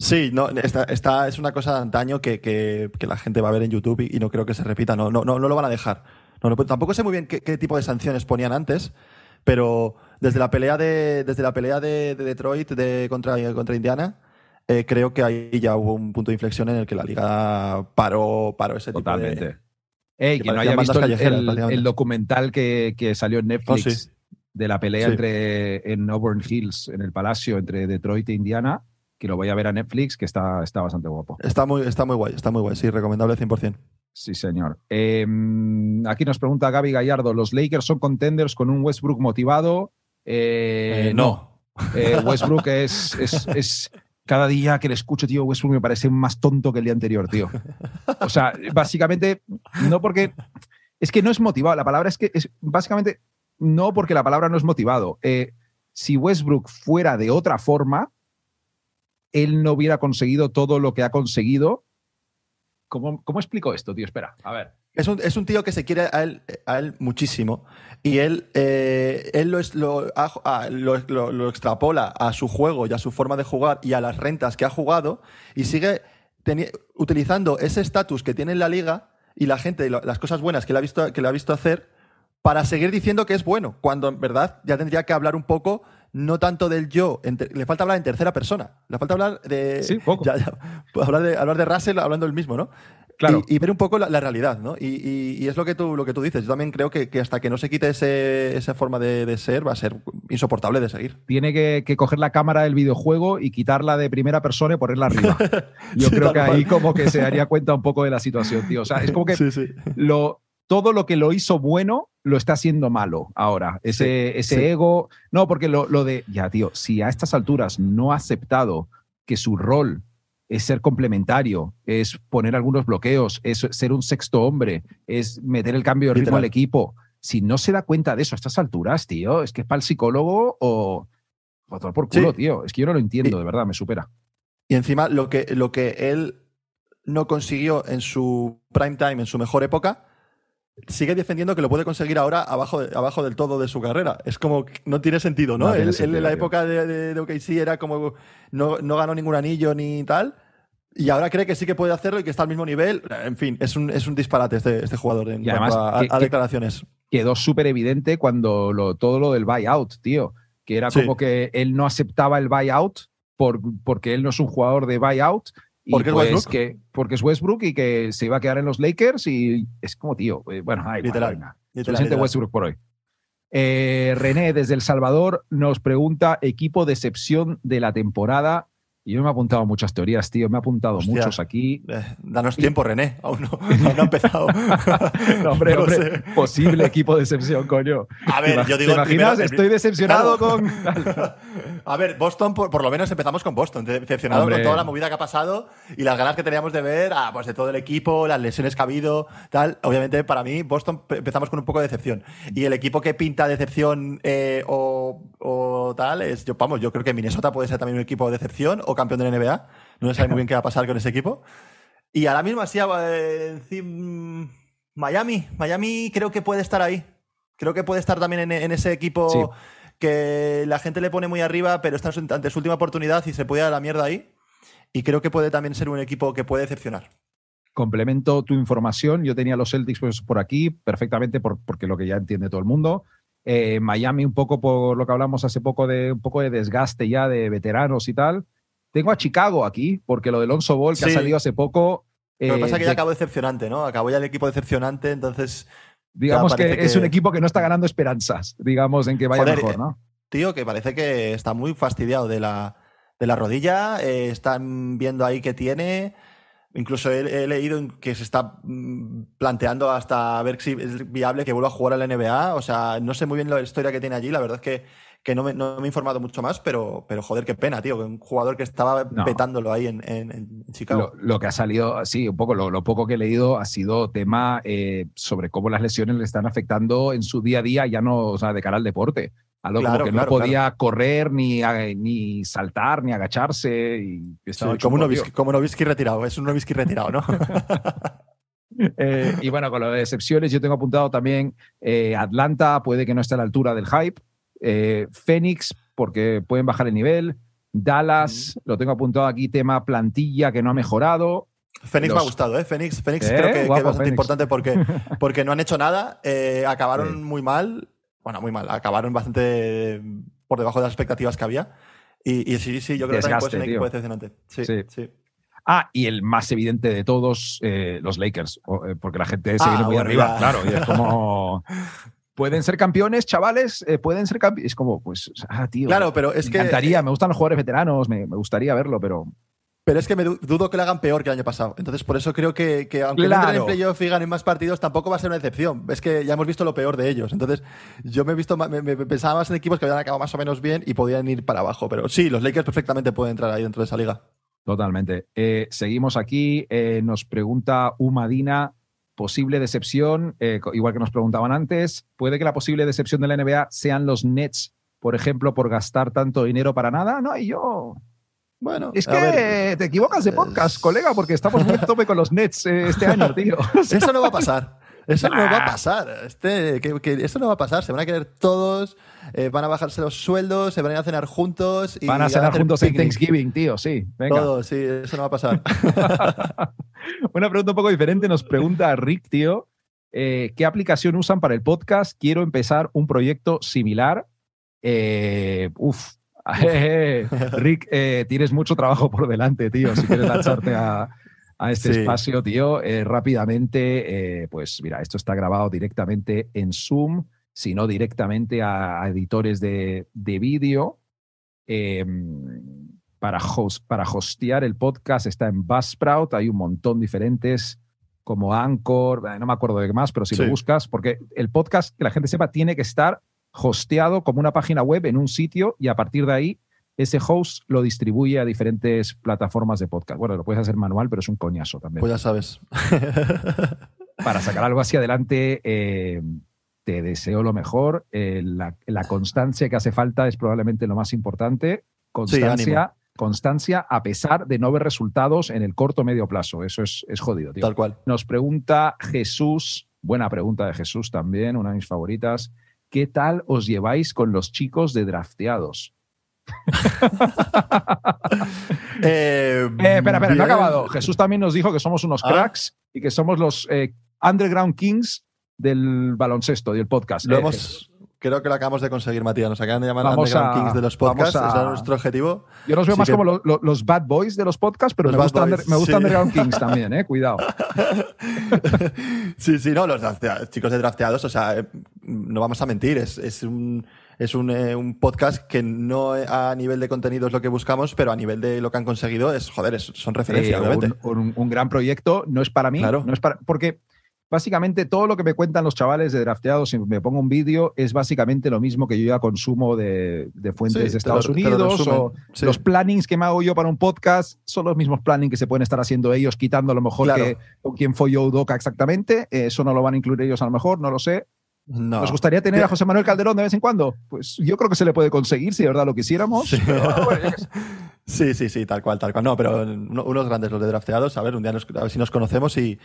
Sí, no, esta, esta es una cosa de antaño que, que- que la gente va a ver en YouTube y, y no creo que se repita. No, no, no, no lo van a dejar. No, no, tampoco sé muy bien qué, qué tipo de sanciones ponían antes, pero desde la pelea de, desde la pelea de, de Detroit de, contra, contra Indiana, eh, creo que ahí ya hubo un punto de inflexión en el que la liga paró, paró ese tipo de. Totalmente. Ey, que quien no haya visto el, documental que, que salió en Netflix Oh, sí. de la pelea Sí. entre en Auburn Hills, en el Palacio, entre Detroit e Indiana, que lo voy a ver a Netflix, que está, está bastante guapo. Está muy, está muy guay, está muy guay, sí, recomendable 100%. Sí, señor. Eh, aquí nos pregunta Gaby Gallardo, ¿los Lakers son contenders con un Westbrook motivado? Eh, Eh, no. Eh, Westbrook es, es, es- Cada día que le escucho, tío, Westbrook me parece más tonto que el día anterior, tío. O sea, básicamente, no porque... Es que no es motivado. La palabra es que es básicamente no porque la palabra no es motivado. Eh, si Westbrook fuera de otra forma, él no hubiera conseguido todo lo que ha conseguido. ¿Cómo, cómo explico esto, tío? Espera, a ver. Es un, es un tío que se quiere a él, a él muchísimo y él, eh, él lo, es- lo, ha- a- lo- lo- extrapola a su juego y a su forma de jugar y a las rentas que ha jugado y sigue utilizando ese estatus que tiene en la liga y la gente, y las cosas buenas que le, ha visto, que le ha visto hacer para seguir diciendo que es bueno, cuando en verdad ya tendría que hablar un poco, no tanto del yo, le falta hablar en tercera persona, le falta hablar de... Sí, poco. ya- ya, hablar, de hablar de Russell hablando el mismo, ¿no? Claro. Y, y ver un poco la, la realidad, ¿no? Y, y- y es lo que tú, lo que tú dices. Yo también creo que, que hasta que no se quite ese- esa forma de, de ser, va a ser insoportable de seguir. Tiene que, que coger la cámara del videojuego y quitarla de primera persona y ponerla arriba. Yo Sí, creo que ahí como que se daría cuenta un poco de la situación, tío. O sea, es como que Sí, sí. lo, todo lo que lo hizo bueno lo está haciendo malo ahora. Ese, ese ego. No, porque lo, lo de. Ya, tío, si a estas alturas no ha aceptado que su rol es ser complementario, es poner algunos bloqueos, es ser un sexto hombre, es meter el cambio de ritmo Literal. al equipo. Si no se da cuenta de eso a estas alturas, tío, es que es para el psicólogo o. o todo por culo, Sí. tío. Es que yo no lo entiendo, Y- de verdad, me supera. Y encima, lo que, lo que él no consiguió en su prime time, en su mejor época, sigue defendiendo que lo puede conseguir ahora abajo, abajo del todo de su carrera. Es como que no tiene sentido, ¿no? No tiene él, en la época de, de, de OKC era como no, no ganó ningún anillo ni tal. Y ahora cree que sí que puede hacerlo y que está al mismo nivel. En fin, es un, es un disparate este, este jugador en Y además, a, que- a que- declaraciones. quedó súper evidente cuando lo, todo lo del buyout, tío. Que era Sí. como que él no aceptaba el buyout por, porque él no es un jugador de buyout. Porque es pues Westbrook. que porque es Westbrook y que se iba a quedar en los Lakers y es como, tío, eh, bueno, ay, Literal, venga. literal, Suficiente literal. Westbrook por hoy. Eh, René, desde El Salvador, nos pregunta equipo de excepción de la temporada Y yo me he apuntado muchas teorías, tío. Me he apuntado Hostia. muchos aquí. Eh, danos tiempo, René. Aún no, aún no ha empezado. No, hombre, No posible equipo de excepción, coño. A ver, ¿Te yo digo ¿Te imaginas? primero- Estoy decepcionado Claro. con. A ver, Boston, por, por lo menos empezamos con Boston, decepcionado Hombre. con toda la movida que ha pasado y las ganas que teníamos de ver, ah, pues de todo el equipo, las lesiones que ha habido, tal. Obviamente, para mí, Boston pe- empezamos con un poco de decepción. Y el equipo que pinta decepción eh, o, o tal, es, yo, vamos, yo creo que Minnesota puede ser también un equipo de decepción o campeón de la NBA. No se sabe muy bien qué va a pasar con ese equipo. Y ahora mismo, así, eh, Miami. Miami creo que puede estar ahí. Creo que puede estar también en, en ese equipo Sí. que la gente le pone muy arriba, pero está ante su última oportunidad y se puede ir a la mierda ahí. Y creo que puede también ser un equipo que puede decepcionar. Complemento tu información. Yo tenía los Celtics pues, por aquí perfectamente, por, porque lo que ya entiende todo el mundo. Eh, Miami, un poco por lo que hablamos hace poco de un poco de desgaste ya de veteranos y tal. Tengo a Chicago aquí, porque lo de Alonso Ball, que Sí. ha salido hace poco. Lo que eh, pasa es que ya de- acabó decepcionante, ¿no? Acabó ya el equipo decepcionante, entonces, digamos que, es un equipo que no está ganando esperanzas, digamos, en que vaya Joder, mejor, eh, ¿no? tío, que parece que está muy fastidiado de la, de la rodilla. eh, están viendo ahí que tiene. Incluso he, he leído que se está mm, planteando hasta ver si es viable que vuelva a jugar a la NBA. O sea, no sé muy bien la historia que tiene allí. La verdad es que, que no, me, no me he informado mucho más, pero, pero joder, qué pena, tío. que Un jugador que estaba No. petándolo ahí en, en- en Chicago. Lo, lo que ha salido, sí, un poco, lo, lo poco que he leído ha sido tema eh, sobre cómo las lesiones le están afectando en su día a día, ya no, o sea, de cara al deporte. Algo como Claro, que claro, no podía correr, ni, ni saltar, ni agacharse. Y Sí, como, un. Nowitzki, como retirado. Es un Nowitzki retirado, ¿no? Eh, y bueno, con lo de excepciones, yo tengo apuntado también eh, Atlanta, puede que no esté a la altura del hype. Eh, Phoenix, porque pueden bajar el nivel. Dallas, lo tengo apuntado aquí, tema plantilla que no ha mejorado. Fénix me Los- ha gustado, ¿eh? Fénix, Fénix ¿Eh? creo que, que Guapo, es bastante Fénix. importante porque, porque no han hecho nada, eh, acabaron Sí. muy mal, bueno, muy mal, acabaron bastante por debajo de las expectativas que había. Y, y sí, sí, yo creo que también puede ser un Desgaste, equipo decepcionante. Sí, Sí. sí. Ah, y el más evidente de todos, eh, los Lakers, eh, porque la gente se Ah, viene muy bueno, arriba, ya. claro, y es como... Pueden ser campeones, chavales, eh, pueden ser campeones. Es como, pues, ah, tío. Claro, pero es me que, encantaría, me gustan los jugadores veteranos, me, me gustaría verlo, pero pero es que me du- dudo que lo hagan peor que el año pasado. Entonces, por eso creo que, que aunque no entren en Claro. playoff y ganen más partidos, tampoco va a ser una excepción. Es que ya hemos visto lo peor de ellos. Entonces, yo me he visto, me, me pensaba más en equipos que habían acabado más o menos bien y podían ir para abajo. Pero sí, los Lakers perfectamente pueden entrar ahí dentro de esa liga. Totalmente. Eh, seguimos aquí. eh, nos pregunta Umadina, posible decepción, eh, igual que nos preguntaban antes. ¿Puede que la posible decepción de la NBA sean los Nets, por ejemplo, por gastar tanto dinero para nada? No, y yo. Bueno, Es que ver, te equivocas de podcast, es- colega, porque estamos muy tope con los Nets eh, este año, tío. Eso no va a pasar. Eso no va a pasar. Este, que, que eso no va a pasar. Se van a querer todos, eh, van a bajarse los sueldos, se van a ir a cenar juntos. Y Van a cenar hacer juntos en. Thanksgiving, tío, sí. Venga. Todos, sí, eso no va a pasar. Una pregunta un poco diferente. Nos pregunta Rick, tío. eh, ¿Qué aplicación usan para el podcast? Quiero empezar un proyecto similar. Eh, uf. Rick, eh, tienes mucho trabajo por delante, tío. Si quieres lanzarte a, a este Sí. espacio, tío, eh, rápidamente, eh, pues mira, esto está grabado directamente en Zoom, sino directamente a, a editores de, de vídeo. Eh, para, host, para hostear el podcast está en Buzzsprout, hay un montón diferentes como Anchor, no me acuerdo de qué más, pero si Sí. lo buscas, porque el podcast, que la gente sepa, tiene que estar hosteado como una página web en un sitio y a partir de ahí ese host lo distribuye a diferentes plataformas de podcast. Bueno, lo puedes hacer manual, pero es un coñazo también. Pues ya sabes. Para sacar algo hacia adelante, eh, te deseo lo mejor. Eh, la, la constancia que hace falta es probablemente lo más importante. Constancia, constancia a pesar de no ver resultados en el corto o medio plazo. Eso es, es jodido, tío. Tal cual. Nos pregunta Jesús, buena pregunta de Jesús también, una de mis favoritas. ¿Qué tal os lleváis con los chicos de drafteados? Eh, Eh, espera, espera, no ha acabado. Jesús también nos dijo que somos unos Ah. cracks y que somos los eh, underground kings del baloncesto y el podcast. Lo Eh, hemos, creo que lo acabamos de conseguir, Matías. Nos acaban de llamar Vamos Underground a- Kings de los podcasts. a- Ese era nuestro objetivo. Yo los veo Sí más que- como lo- lo- los bad boys de los podcasts, pero Los me gusta, boys, under- me gusta sí. Underground Kings también, eh. Cuidado. Sí, sí, no, los chicos de drafteados, o sea, eh, no vamos a mentir, es, es un, es un, eh, un, podcast que no a nivel de contenido es lo que buscamos, pero a nivel de lo que han conseguido es, joder, es, son referencias, eh, un, un, gran proyecto, no es para mí, claro. no es para, porque básicamente todo lo que me cuentan los chavales de drafteados, si me pongo un vídeo, es básicamente lo mismo que yo ya consumo de, de fuentes de Estados Unidos o los plannings que me hago yo para un podcast son los mismos plannings que se pueden estar haciendo ellos, quitando a lo mejor que con quién fue yo Udoca exactamente. Eso no lo van a incluir ellos a lo mejor, no lo sé. No. ¿Nos gustaría tener a José Manuel Calderón de vez en cuando? Pues yo creo que se le puede conseguir si de verdad lo quisiéramos. Sí, sí, sí, sí, tal cual, tal cual. No, pero unos grandes los de drafteados. A ver, un día a ver si nos conocemos y,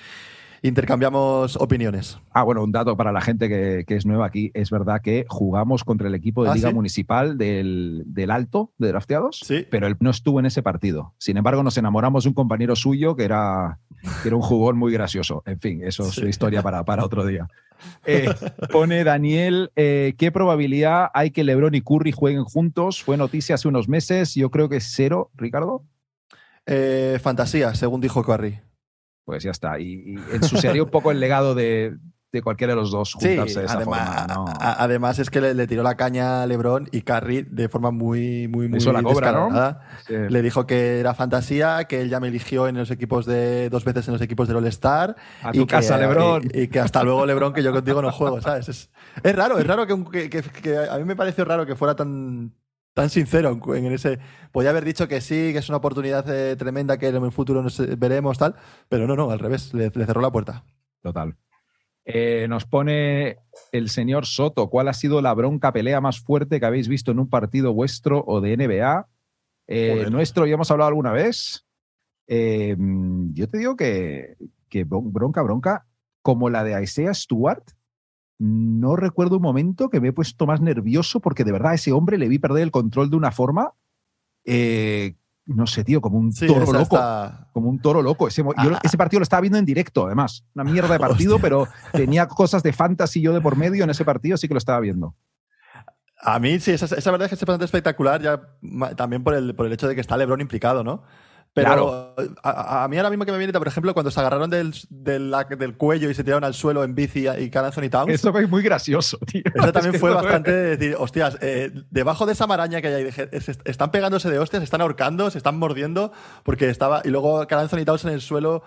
intercambiamos opiniones. Ah, bueno, un dato para la gente que, es nueva aquí. Es verdad que jugamos contra el equipo de ah, Liga Municipal del, Alto de drafteados, ¿Sí? pero él no estuvo en ese partido. Sin embargo, nos enamoramos de un compañero suyo que era, era un jugón muy gracioso. En fin, eso es historia para, para otro día. Eh, pone Daniel, eh, ¿qué probabilidad hay que Lebron y Curry jueguen juntos? Fue noticia hace unos meses, yo creo que es cero, Ricardo. Eh, fantasía, según dijo Curry pues ya está. Y, ensuciaría un poco el legado de, cualquiera de los dos juntarse de esa además, forma. además es que le, tiró la caña a LeBron y Curry de forma muy, muy, muy la cobra, ¿no? Le dijo que era fantasía, que él ya me eligió en los equipos de dos veces en los equipos del All Star. A tu casa, LeBron. Y, que hasta luego, LeBron, que yo contigo no juego, ¿sabes? Es, es raro, es raro que, que, a mí me pareció raro que fuera tan tan sincero en ese. Podía haber dicho que sí, que es una oportunidad eh, tremenda que en el futuro nos veremos, tal, pero no, no, al revés, le, cerró la puerta. Total. Eh, nos pone el señor Soto, ¿cuál ha sido la bronca pelea más fuerte que habéis visto en un partido vuestro o de NBA? Eh, nuestro, ya hemos hablado alguna vez. yo te digo que, que bronca, bronca, como la de Isaiah Stewart, no recuerdo un momento que me he puesto más nervioso porque de verdad a ese hombre le vi perder el control de una forma, eh, no sé, tío, como un toro loco. Como un toro loco. Ese, ah. ese, partido lo estaba viendo en directo, además. Una mierda de partido, pero tenía cosas de fantasy yo de por medio en ese partido, sí que lo estaba viendo. A mí sí, esa, verdad es que es bastante espectacular, ya también por el, por el hecho de que está Lebron implicado, ¿no? Pero a, mí ahora mismo que me viene, por ejemplo, cuando se agarraron del, del, cuello y se tiraron al suelo en bici y Carl Anthony Towns. Eso fue muy gracioso, tío. Eso también fue bastante de decir, hostias, eh, debajo de esa maraña que hay ahí, están pegándose de hostias, se están ahorcando, se están mordiendo, porque estaba. Y luego Carl Anthony Towns en el suelo,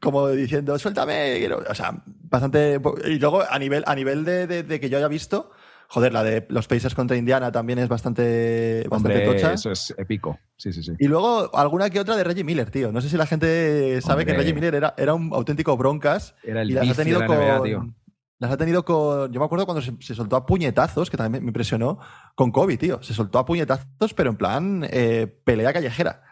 como diciendo, suéltame. O sea, bastante. Y luego, a nivel, a nivel de que yo haya visto Joder, la de los Pacers contra Indiana también es bastante, bastante tocha. Eso es épico. Sí, sí, sí. Y luego alguna que otra de Reggie Miller, tío. No sé si la gente sabe que Reggie Miller era, era un auténtico broncas. Era el y las ha tenido con. Las ha tenido con. Yo me acuerdo cuando se, soltó a puñetazos, que también me impresionó, con Kobe, tío. Se soltó a puñetazos, pero en plan eh, pelea callejera.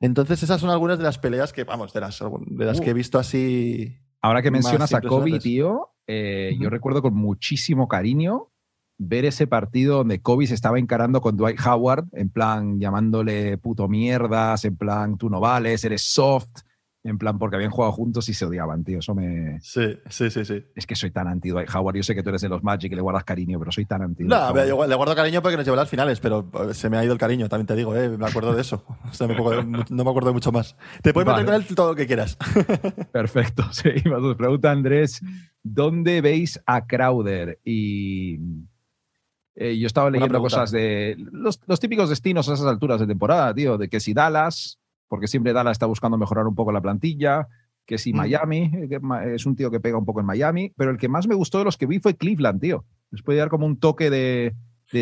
Entonces, esas son algunas de las peleas que, vamos, de las, de las que he uh. visto así. Ahora que mencionas a Kobe, tío, eh, yo recuerdo con muchísimo cariño ver ese partido donde Kobe se estaba encarando con Dwight Howard, en plan llamándole puto mierdas, en plan tú no vales, eres soft, en plan porque habían jugado juntos y se odiaban, tío. Eso me. Sí, sí, sí, sí. Es que soy tan anti Dwight Howard. Yo sé que tú eres de los Magic y le guardas cariño, pero soy tan anti. No, yo le guardo cariño porque nos llevó a las finales, pero eh, se me ha ido el cariño, también te digo, ¿eh? me acuerdo de eso. no me acuerdo de mucho más. Te puedes meter con él todo lo que quieras. Perfecto, seguimos. Pregunta Andrés: ¿dónde veis a Crowder? Y eh, yo estaba leyendo cosas de los, típicos destinos a esas alturas de temporada, tío, de que si Dallas, porque siempre Dallas está buscando mejorar un poco la plantilla, que si mm. Miami, que es un tío que pega un poco en Miami, pero el que más me gustó de los que vi fue Cleveland, tío. Les puede dar como un toque de,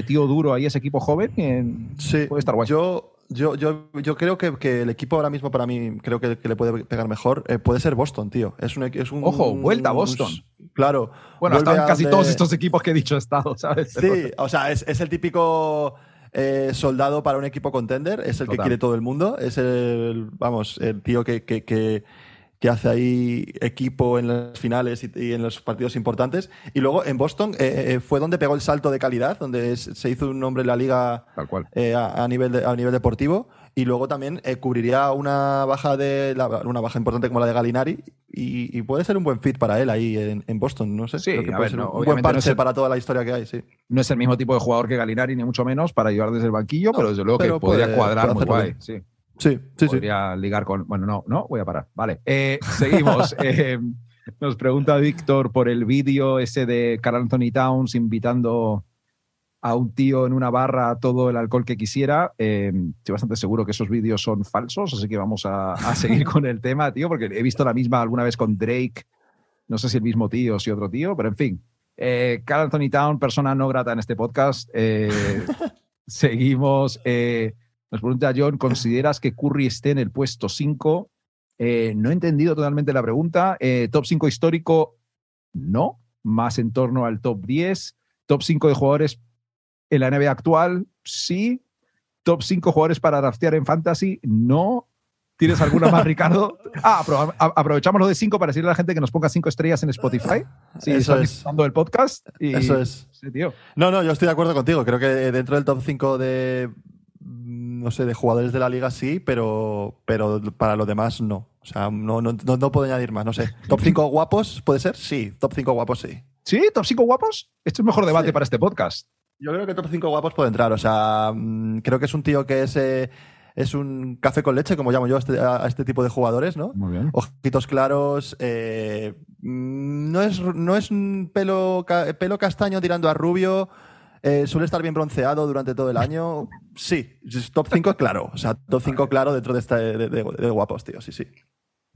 tío duro ahí ese equipo joven. sí, puede estar guay. Yo, yo, yo, yo creo que, que, el equipo ahora mismo para mí creo que, le puede pegar mejor. Eh, puede ser Boston, tío. Es un, es un Ojo, vuelta a Boston. claro. Bueno, están casi todos estos equipos que he dicho estado, ¿sabes? Sí, o sea, es, es el típico eh, soldado para un equipo contender. Es el que quiere todo el mundo. Es el, vamos, el tío que, que, que hace ahí equipo en las finales y, en los partidos importantes. Y luego en Boston eh, eh, fue donde pegó el salto de calidad, donde se hizo un nombre en la liga Tal cual. Eh, a, nivel a nivel deportivo. Y luego también cubriría una baja de una baja importante como la de Galinari y, puede ser un buen fit para él ahí en, Boston. No sé. Sí, creo que puede ser un buen parche para toda la historia que hay. Sí. No es el mismo tipo de jugador que Galinari, ni mucho menos, para llevar desde el banquillo, pero desde luego que podría cuadrar muy guay. Sí. Sí, sí, Podría ligar con. Bueno, no, no, voy a parar. Vale. Eh, seguimos. Eh, nos pregunta Víctor por el vídeo ese de Carl Anthony Towns invitando a un tío en una barra todo el alcohol que quisiera. Eh, estoy bastante seguro que esos vídeos son falsos, así que vamos a, a seguir con el tema, tío, porque he visto la misma alguna vez con Drake. No sé si el mismo tío o si otro tío, pero en fin. Eh, Carl Anthony Town, persona no grata en este podcast. Eh, seguimos. Eh, nos pregunta John, ¿consideras que Curry esté en el puesto 5? Eh, no he entendido totalmente la pregunta. Eh, top 5 histórico, no. Más en torno al top 10. Top 5 de jugadores en la NBA actual, sí. Top 5 jugadores para draftear en Fantasy, no. ¿Tienes alguna más, Ricardo? Ah, apro- aprovechamos lo de 5 para decirle a la gente que nos ponga 5 estrellas en Spotify. Sí, Eso es. disfrutando del podcast. Y, Eso es. Sí, tío. No, no, yo estoy de acuerdo contigo. Creo que dentro del top 5 de. No sé, de jugadores de la liga sí, pero, pero para los demás no. O sea, no, no, no, no puedo añadir más, no sé. ¿Top 5 guapos puede ser? Sí, top 5 guapos sí. ¿Sí? ¿Top 5 guapos? Este es mejor debate Sí. para este podcast. Yo creo que top 5 guapos puede entrar. O sea, mm, creo que es un tío que es, eh, es un café con leche, como llamo yo a este, a este tipo de jugadores, ¿no? Muy bien. Ojitos claros. eh, mm, no, es, no es un pelo, pelo castaño tirando a rubio. Eh, suele estar bien bronceado durante todo el año. Sí, top 5 claro. O sea, top 5 claro dentro de, esta, de, de- de guapos, tío. Sí, sí.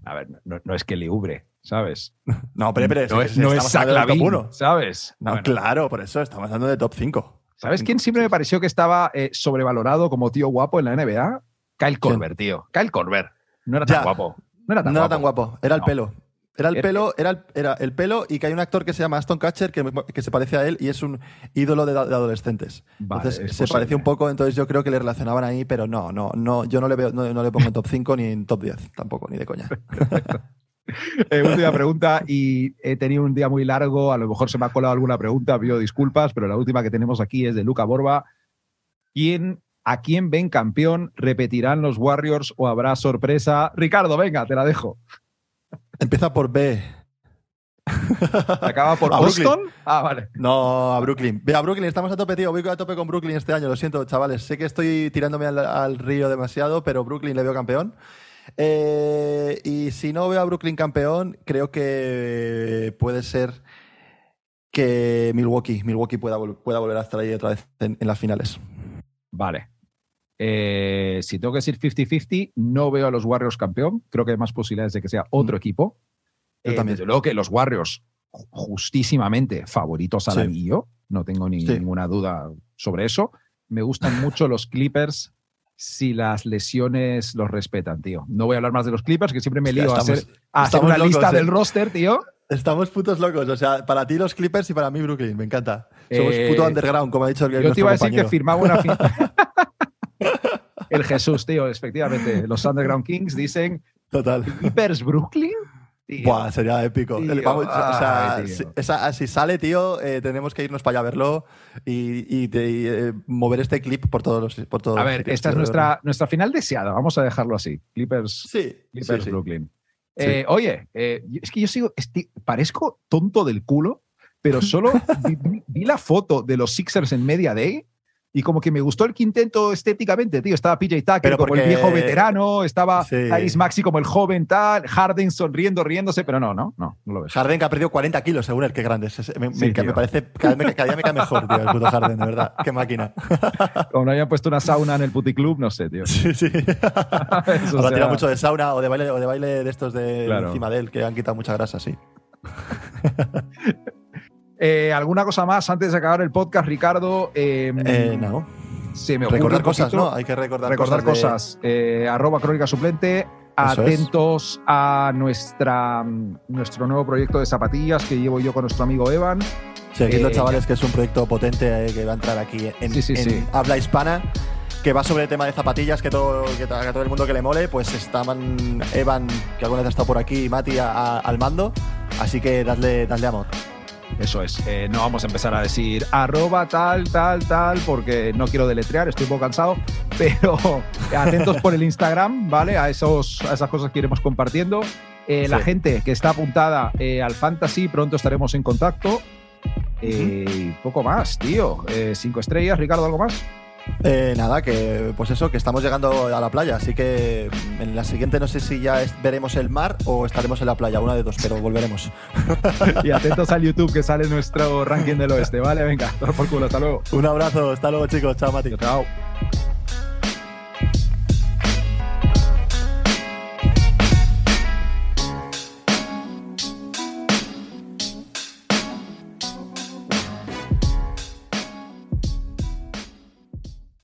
A ver, no, no es que le ubre, ¿sabes? No, pero, pero no es, no es top Saclavín, uno. ¿sabes? No, Bueno, claro, por eso estamos hablando de top 5. ¿Sabes quién siempre me pareció que estaba eh, sobrevalorado como tío guapo en la NBA? Kyle Korver, tío. Kyle Korver. No era tan Ya. guapo. No era tan no guapo. era tan guapo, era el pelo. Era el pelo, era el, era el pelo y que hay un actor que se llama Aston Catcher que, que se parece a él y es un ídolo de, de adolescentes. Vale, entonces es se parecía un poco, entonces yo creo que le relacionaban ahí, pero no, no, no, yo no le veo, no, no le pongo en top 5 ni en top 10, tampoco, ni de coña. Eh, última pregunta, y he tenido un día muy largo, a lo mejor se me ha colado alguna pregunta, pido disculpas, pero la última que tenemos aquí es de Luca Borba. ¿Quién, ¿A quién ven campeón? ¿Repetirán los Warriors o habrá sorpresa? Ricardo, venga, te la dejo. Empieza por B. ¿Acaba por. Boston? Ah, vale. No, a Brooklyn. Ve a Brooklyn, estamos a tope, tío. Voy a tope con Brooklyn este año, lo siento, chavales. Sé que estoy tirándome al, al río demasiado, pero Brooklyn le veo campeón. Eh, y si no veo a Brooklyn campeón, creo que puede ser que Milwaukee, Milwaukee pueda, vol- pueda volver a estar ahí otra vez en, en las finales. Vale. Eh, si tengo que decir 50-50, no veo a los Warriors campeón. Creo que hay más posibilidades de que sea otro Mm. equipo. Yo Eh, también. Desde luego que los Warriors, ju- justísimamente favoritos al Sí. anillo. No tengo ni- Sí. ninguna duda sobre eso. Me gustan mucho los Clippers si las lesiones los respetan, tío. No voy a hablar más de los Clippers, que siempre me lío a hacer, a hacer una locos, lista eh. del roster, tío. Estamos putos locos, o sea, para ti los Clippers y para mí Brooklyn, me encanta. Somos Eh, puto underground, como ha dicho el Yo te iba a decir que firmaba una El Jesús, tío, efectivamente. Los Underground Kings dicen Total. Clippers Brooklyn. Tío. Buah, sería épico. Tío, o sea, si, esa- si sale, tío, eh, tenemos que irnos para allá a verlo y, y te- y, eh, mover este clip por todos los por todos A ver, esta es nuestra, nuestra final deseada. Vamos a dejarlo así. Clippers, Sí, Clippers sí, sí. Brooklyn. Eh, oye, es que yo sigo, parezco tonto del culo, pero solo vi, vi- vi la foto de los Sixers en Media Day y como que me gustó el quinteto estéticamente, tío. Estaba PJ Tucker Pero como el porque- viejo veterano, estaba Sí. Maxi como el joven tal, Harden sonriendo, riéndose, pero no, no, no, no lo ves. Harden que ha perdido 40 kilos, según él, qué grande. es. Me, me- Sí, que me parece, cada, vez me- cada día me cae mejor, tío, el puto Harden, de verdad. Qué máquina. Como no hayan puesto una sauna en el puticlub, no sé, tío. Sí, sí. Eso Ahora sea- tira mucho de sauna o de baile, o de baile de estos de Claro. encima de él, que han quitado mucha grasa, sí. Eh, ¿Alguna cosa más antes de acabar el podcast, Ricardo? Eh, Eh, no. Se me Recordar cosas, poquito- ¿no? Hay que recordar, recordar cosas. Eh, arroba crónica suplente. Eso es. Atentos a nuestra, mm, nuestro nuevo proyecto de zapatillas que llevo yo con nuestro amigo Evan. Seguidlo, Eh, chavales, que es un proyecto potente que va a entrar aquí en, Sí, sí, en sí. habla hispana, que va sobre el tema de zapatillas, que, todo, que a todo el mundo que le mole, pues estaban Evan, que alguna vez ha estado por aquí, y Mati a- a- al mando, así que dadle, dadle amor. Eso es. Eh, no vamos a empezar a decir arroba tal, tal, tal, porque no quiero deletrear, estoy un poco cansado. Pero atentos por el Instagram, ¿vale? A, esos, a esas cosas que iremos compartiendo. Eh, La gente que está apuntada eh, al Fantasy, pronto estaremos en contacto. Y poco más, tío. Cinco estrellas, Ricardo, ¿algo más? Eh, nada, que pues eso, que estamos llegando a la playa, así que en la siguiente no sé si ya es- veremos el mar o estaremos en la playa, una de dos, pero volveremos. Y atentos al YouTube que sale nuestro ranking del oeste, ¿vale? Venga, por culo, hasta luego. Un abrazo, hasta luego chicos, chao Mati. Chao.